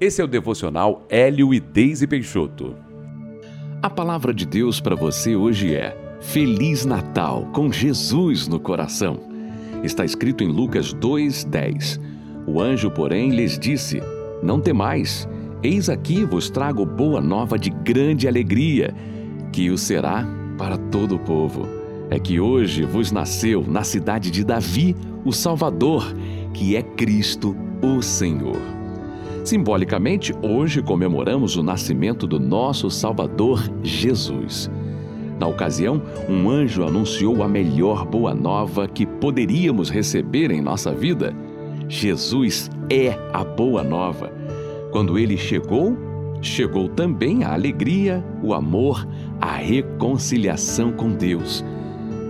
Esse é o devocional Hélio e Deise Peixoto. A palavra de Deus para você hoje é: Feliz Natal com Jesus no coração. Está escrito em Lucas 2:10. O anjo, porém, lhes disse: Não temais, eis aqui vos trago boa nova de grande alegria, que o será para todo o povo. É que hoje vos nasceu na cidade de Davi o Salvador, que é Cristo, o Senhor. Simbolicamente, hoje comemoramos o nascimento do nosso Salvador Jesus. Na ocasião, um anjo anunciou a melhor boa nova que poderíamos receber em nossa vida. Jesus é a boa nova. Quando ele chegou, chegou também a alegria, o amor, a reconciliação com Deus.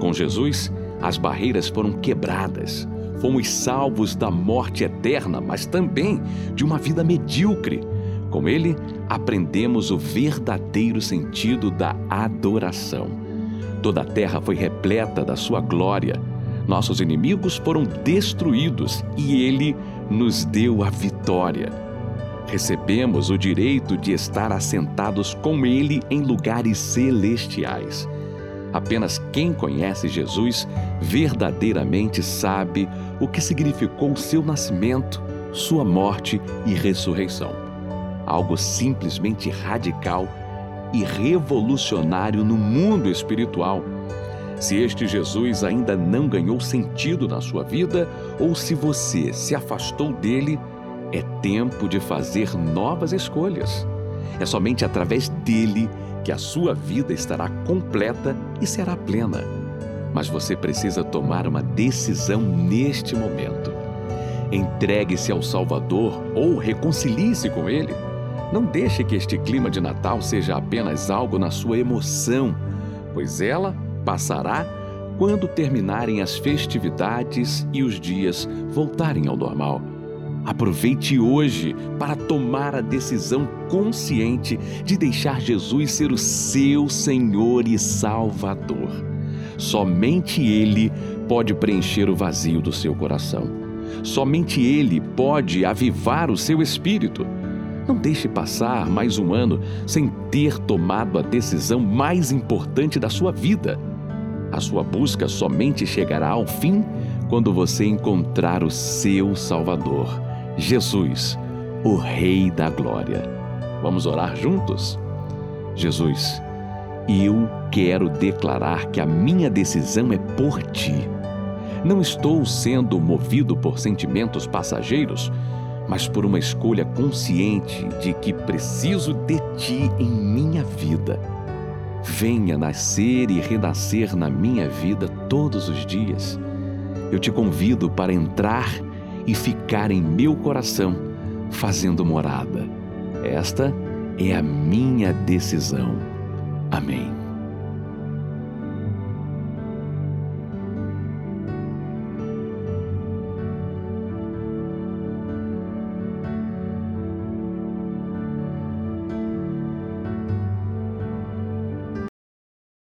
Com Jesus, as barreiras foram quebradas fomos salvos da morte eterna, mas também de uma vida medíocre. Com ele, aprendemos o verdadeiro sentido da adoração. Toda a terra foi repleta da sua glória. Nossos inimigos foram destruídos e ele nos deu a vitória. Recebemos o direito de estar assentados com ele em lugares celestiais. Apenas quem conhece Jesus verdadeiramente sabe o que significou seu nascimento, sua morte e ressurreição. Algo simplesmente radical e revolucionário no mundo espiritual. Se este Jesus ainda não ganhou sentido na sua vida ou se você se afastou dele, é tempo de fazer novas escolhas. É somente através dele que a sua vida estará completa e será plena. Mas você precisa tomar uma decisão neste momento. Entregue-se ao Salvador ou reconcilie-se com Ele. Não deixe que este clima de Natal seja apenas algo na sua emoção, pois ela passará quando terminarem as festividades e os dias voltarem ao normal. Aproveite hoje para tomar a decisão consciente de deixar Jesus ser o seu Senhor e Salvador. Somente Ele pode preencher o vazio do seu coração. Somente Ele pode avivar o seu espírito. Não deixe passar mais um ano sem ter tomado a decisão mais importante da sua vida. A sua busca somente chegará ao fim quando você encontrar o seu Salvador Jesus, o Rei da Glória. Vamos orar juntos? Jesus, eu quero declarar que a minha decisão é por ti. Não estou sendo movido por sentimentos passageiros, mas por uma escolha consciente de que preciso de ti em minha vida. Venha nascer e renascer na minha vida todos os dias. Eu te convido para entrar e ficar em meu coração, fazendo morada. Esta é a minha decisão. Amém.